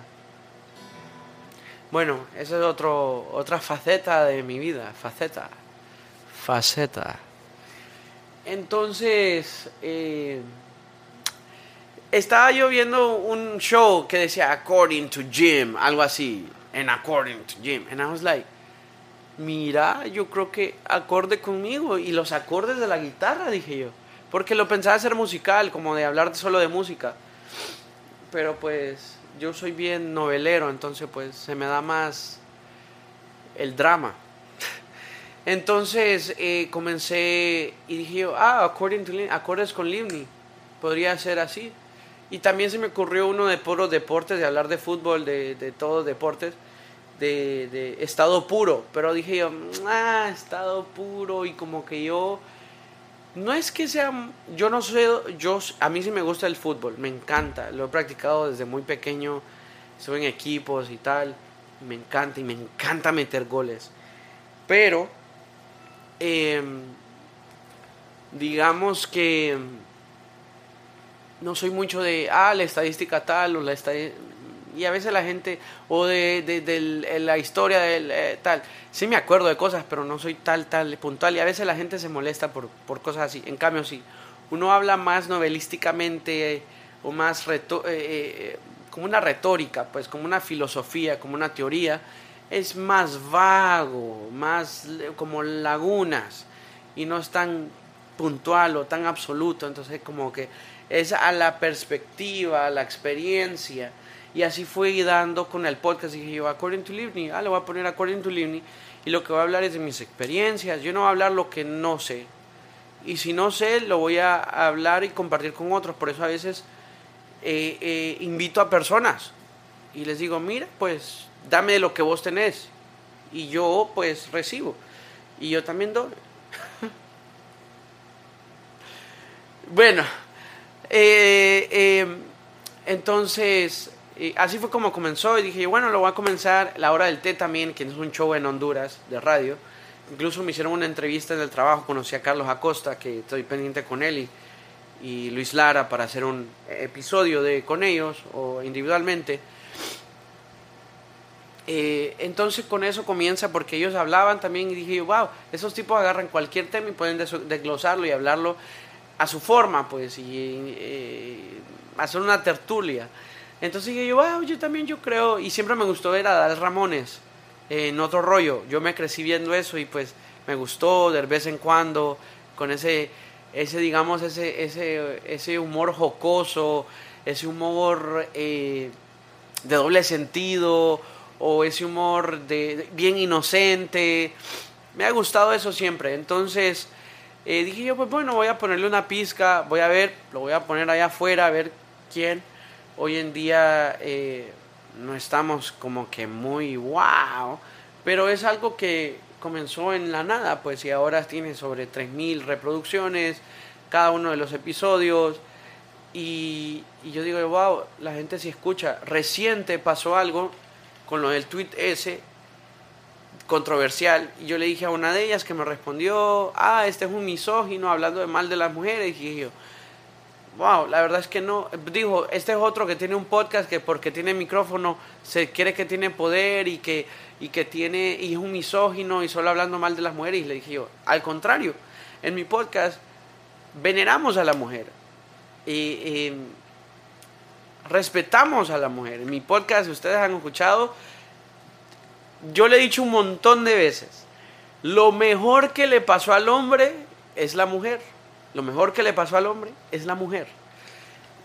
Bueno, esa es otro, otra faceta de mi vida, faceta, faceta. Entonces, eh, estaba yo viendo un show que decía According to Jim, algo así, en According to Jim. And I was like, mira, yo creo que acorde conmigo y los acordes de la guitarra, dije yo. Porque lo pensaba hacer musical, como de hablar solo de música. Pero pues yo soy bien novelero, entonces pues se me da más el drama. <laughs> Entonces eh, comencé y dije yo, ah, acordes con Livni, podría ser así. Y también se me ocurrió uno de puros deportes, de hablar de fútbol, de, de todos deportes, de, de, estado puro. Pero dije yo, ah, estado puro y como que yo, no es que sea, yo no sé, yo, a mí sí me gusta el fútbol, me encanta, lo he practicado desde muy pequeño, estoy en equipos y tal, me encanta y me encanta meter goles. Pero Em, digamos que no soy mucho de, ah, la estadística tal o la estadística... Y a veces la gente, o de, de, la historia del eh, tal, sí me acuerdo de cosas, pero no soy tal, tal, puntual. Y a veces la gente se molesta por, por cosas así. En cambio, si uno habla más novelísticamente o más eh, eh, como una retórica, pues como una filosofía, como una teoría, es más vago, más como lagunas y no es tan puntual o tan absoluto, entonces como que es a la perspectiva, a la experiencia. Y así fue dando con el podcast. Dije yo, According to Livni, ah, le voy a poner According to Livni. Y lo que voy a hablar es de mis experiencias. Yo no voy a hablar lo que no sé. Y si no sé, lo voy a hablar y compartir con otros. Por eso a veces eh, eh, invito a personas y les digo, mira, pues dame lo que vos tenés. Y yo pues recibo. Y yo también doy. <laughs> bueno, eh, entonces, eh, así fue como comenzó. Y dije, bueno, lo voy a comenzar. La hora del té también, que es un show en Honduras de radio. Incluso me hicieron una entrevista en el trabajo. Conocí a Carlos Acosta, que estoy pendiente con él. Y, y Luis Lara para hacer un episodio de con ellos o individualmente eh, entonces con eso comienza porque ellos hablaban también y dije, wow, esos tipos agarran cualquier tema y pueden desglosarlo y hablarlo a su forma, pues, y eh, hacer una tertulia. Entonces dije yo, wow, yo también yo creo, y siempre me gustó ver a Dal Ramones en otro rollo. Yo me crecí viendo eso y pues me gustó de vez en cuando, con ese, ese digamos, ese, ese, ese humor jocoso, ese humor eh, de doble sentido o ese humor de, bien inocente. Me ha gustado eso siempre. Entonces eh, dije yo, pues bueno, voy a ponerle una pizca, voy a ver, lo voy a poner allá afuera, a ver quién. Hoy en día eh, no estamos como que muy wow, pero es algo que comenzó en la nada, pues y ahora tiene sobre 3.000 reproducciones cada uno de los episodios. Y, yo digo, wow, la gente sí escucha. Reciente pasó algo con lo del tweet ese controversial. Y yo le dije a una de ellas que me respondió, ah, este es un misógino hablando de mal de las mujeres. Y dije yo, wow, la verdad es que no. Dijo, este es otro que tiene un podcast que porque tiene micrófono se quiere que tiene poder y que, y que tiene, y es un misógino y solo hablando mal de las mujeres. Y le dije yo, al contrario, en mi podcast veneramos a la mujer. Y, respetamos a la mujer. En mi podcast, ustedes han escuchado, yo le he dicho un montón de veces, lo mejor que le pasó al hombre es la mujer. Lo mejor que le pasó al hombre es la mujer.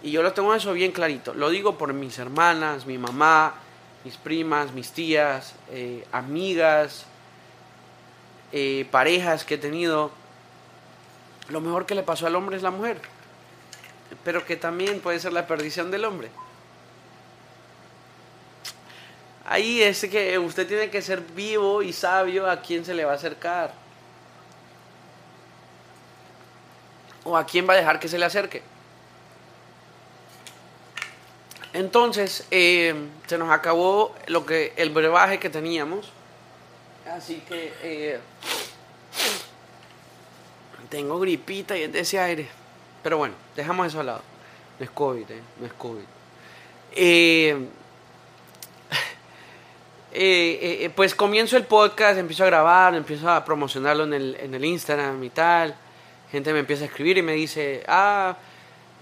Y yo lo tengo eso bien clarito. Lo digo por mis hermanas, mi mamá, mis primas, mis tías, eh, amigas, eh, parejas que he tenido. Lo mejor que le pasó al hombre es la mujer. Pero que también puede ser la perdición del hombre. Ahí es que usted tiene que ser vivo y sabio a quién se le va a acercar. O a quién va a dejar que se le acerque. Entonces, eh, se nos acabó lo que el brebaje que teníamos. Así que eh, tengo gripita y es de ese aire. Pero bueno, dejamos eso al lado. No es COVID, eh, no es COVID. <laughs> pues comienzo el podcast, empiezo a grabar, empiezo a promocionarlo en el, en el Instagram y tal gente me empieza a escribir y me dice, ah,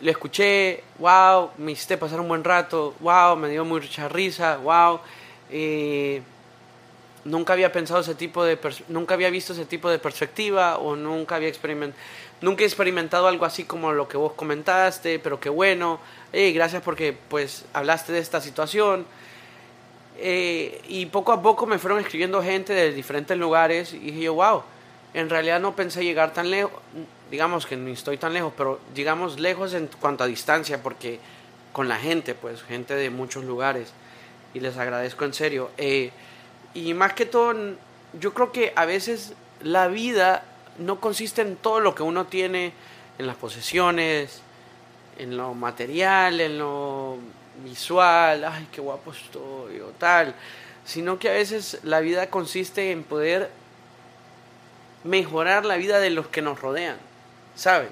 lo escuché, wow, me hiciste pasar un buen rato, wow, me dio mucha risa, wow. Nunca había pensado ese tipo de, nunca había visto ese tipo de perspectiva o nunca había experimentado, nunca he experimentado algo así como lo que vos comentaste, pero qué bueno, hey, gracias porque pues hablaste de esta situación. Eh, y poco a poco me fueron escribiendo gente de diferentes lugares y dije yo, wow, en realidad no pensé llegar tan lejos, digamos que no estoy tan lejos, pero digamos lejos en cuanto a distancia, porque con la gente, pues gente de muchos lugares, y les agradezco en serio. Eh, y más que todo, yo creo que a veces la vida no consiste en todo lo que uno tiene, en las posesiones, en lo material, en lo visual, ay, qué guapo estoy, o tal, sino que a veces la vida consiste en poder mejorar la vida de los que nos rodean. ¿Saben?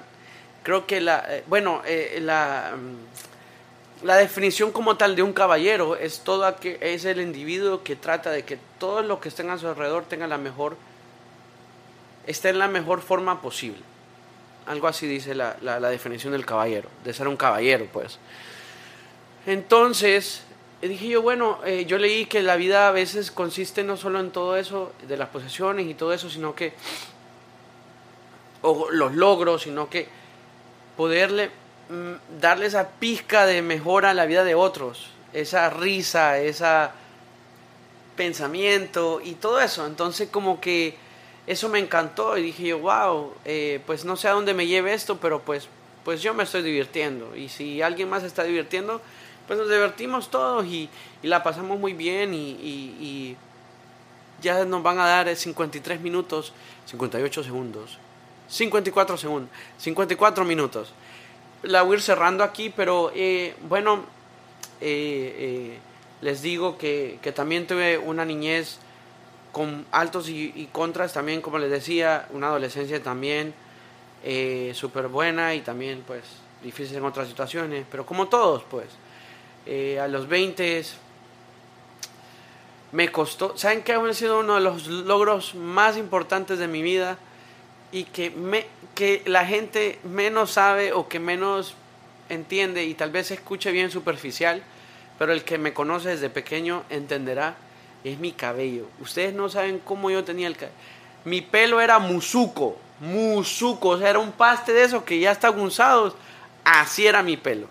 Creo que la, eh, bueno, eh, la, mm, la definición como tal de un caballero es todo que es el individuo que trata de que todo lo que estén a su alrededor tenga la mejor, esté en la mejor forma posible. Algo así dice la, la, definición del caballero, de ser un caballero, pues. Entonces, dije yo, bueno, eh, yo leí que la vida a veces consiste no solo en todo eso, de las posesiones y todo eso, sino que o los logros, sino que poderle mm, darle esa pizca de mejora a la vida de otros, esa risa, ese pensamiento y todo eso. Entonces como que eso me encantó y dije yo, wow, eh, pues no sé a dónde me lleve esto, pero pues, pues yo me estoy divirtiendo. Y si alguien más está divirtiendo, pues nos divertimos todos y, la pasamos muy bien y, y ya nos van a dar 53 minutos, 58 segundos 54 segundos, 54 minutos. La voy a ir cerrando aquí, pero eh, bueno, eh, eh, les digo que, que, también tuve una niñez con altos y, contras, también como les decía, una adolescencia también súper buena y también pues difícil en otras situaciones, pero como todos pues. a los 20 me costó, ¿saben qué ha sido uno de los logros más importantes de mi vida? Y que, me, que la gente menos sabe o que menos entiende y tal vez escuche bien superficial, pero el que me conoce desde pequeño entenderá, es mi cabello. Ustedes no saben cómo yo tenía el cabello. Mi pelo era musuco, musuco, o sea, era un paste de esos que ya está gunzados. Así era mi pelo.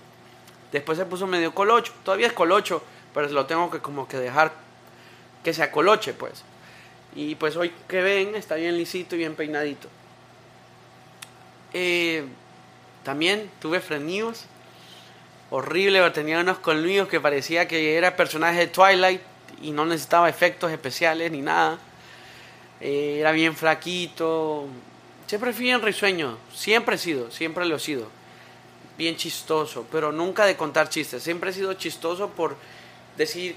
Después se puso medio colocho, todavía es colocho, pero lo tengo que como que dejar que se acoloche, pues. Y pues hoy que ven, está bien lisito y bien peinadito. Eh, también tuve frenillos. Horrible, tenía unos colmillos que parecía que era personaje de Twilight y no necesitaba efectos especiales ni nada. Eh, era bien flaquito. Siempre fui en risueño, siempre he sido, siempre lo he sido. Bien chistoso, pero nunca de contar chistes. Siempre he sido chistoso por decir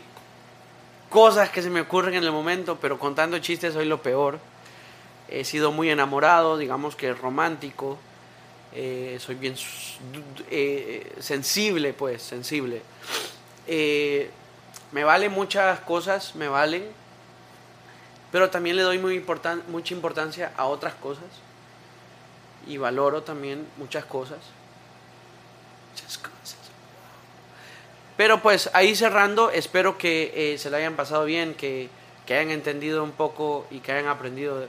cosas que se me ocurren en el momento, pero contando chistes soy lo peor he sido muy enamorado, digamos que romántico. Eh, soy bien du- eh, sensible, pues, sensible. Eh, me valen muchas cosas, me valen, pero también le doy muy importan- mucha importancia a otras cosas y valoro también muchas cosas. Muchas cosas. Pero pues ahí cerrando, espero que eh, se lo hayan pasado bien, que, hayan entendido un poco y que hayan aprendido,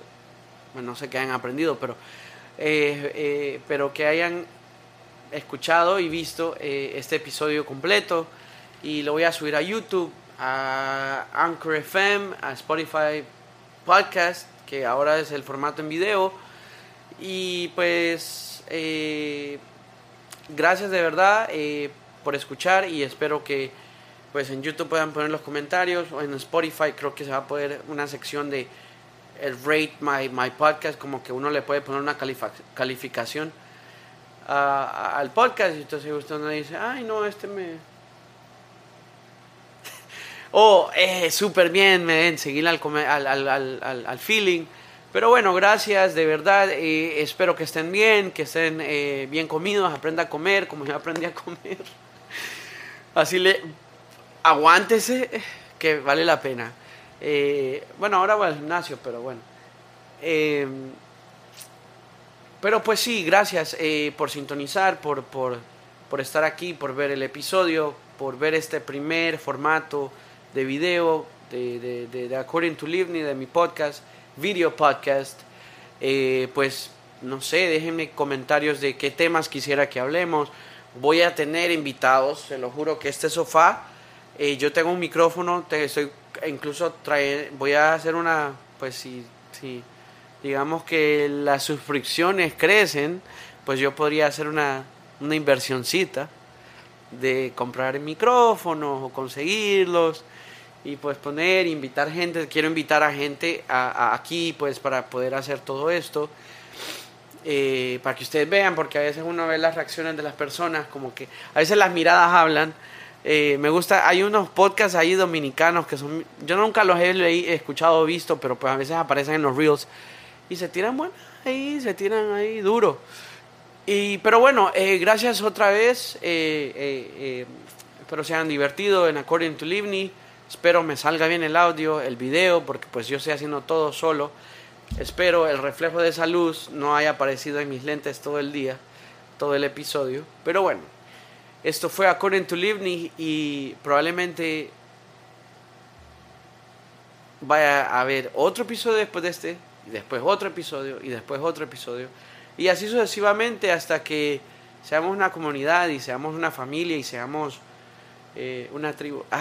bueno, no sé que hayan aprendido, pero, eh, eh, pero que hayan escuchado y visto eh, este episodio completo y lo voy a subir a YouTube, a Anchor FM, a Spotify Podcast, que ahora es el formato en video. Y pues, eh, gracias de verdad por escuchar y espero que pues en YouTube puedan poner los comentarios o en Spotify creo que se va a poder una sección de el rate my, my podcast, como que uno le puede poner una calificación a- al podcast y entonces usted no dice, ay no, este me... <laughs> oh, eh, súper bien, me ven, seguir al, al- al feeling. Pero bueno, gracias, de verdad, eh, espero que estén bien, que estén eh, bien comidos, aprenda a comer como yo aprendí a comer. <laughs> Así le... Aguántese, que vale la pena. Eh, bueno, ahora voy al gimnasio, pero bueno. Eh, pero pues sí, gracias eh, por sintonizar, por, por, por estar aquí, por ver el episodio, por ver este primer formato de video de, de, de, According to Livni, de mi podcast, video podcast. Eh, pues no sé, déjenme comentarios de qué temas quisiera que hablemos. Voy a tener invitados, se lo juro que este sofá, yo tengo un micrófono, te estoy incluso trae, voy a hacer una, pues si, si digamos que las suscripciones crecen, pues yo podría hacer una, una inversioncita de comprar micrófonos o conseguirlos y pues poner, invitar gente, quiero invitar a gente a aquí pues para poder hacer todo esto. Eh, para que ustedes vean, porque a veces uno ve las reacciones de las personas, como que a veces las miradas hablan. Eh, me gusta, hay unos podcasts ahí dominicanos que son, yo nunca los he escuchado o visto, pero pues a veces aparecen en los reels y se tiran bueno ahí, se tiran ahí duro. Y, pero bueno, eh, gracias otra vez, eh, eh, eh, espero se hayan divertido en According to Livni, espero me salga bien el audio, el video, porque pues yo estoy haciendo todo solo. Espero el reflejo de esa luz no haya aparecido en mis lentes todo el día, todo el episodio. Pero bueno, esto fue According to Livni y probablemente vaya a haber otro episodio después de este, y después otro episodio, y después otro episodio. Y así sucesivamente hasta que seamos una comunidad y seamos una familia y seamos eh, una tribu. <laughs>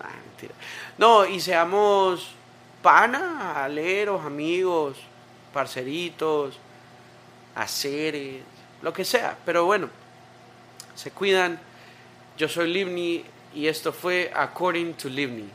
Ah, mentira. No, y seamos panas, aleros, amigos, parceritos, haceres, lo que sea. Pero bueno, se cuidan. Yo soy Livni y esto fue According to Livni.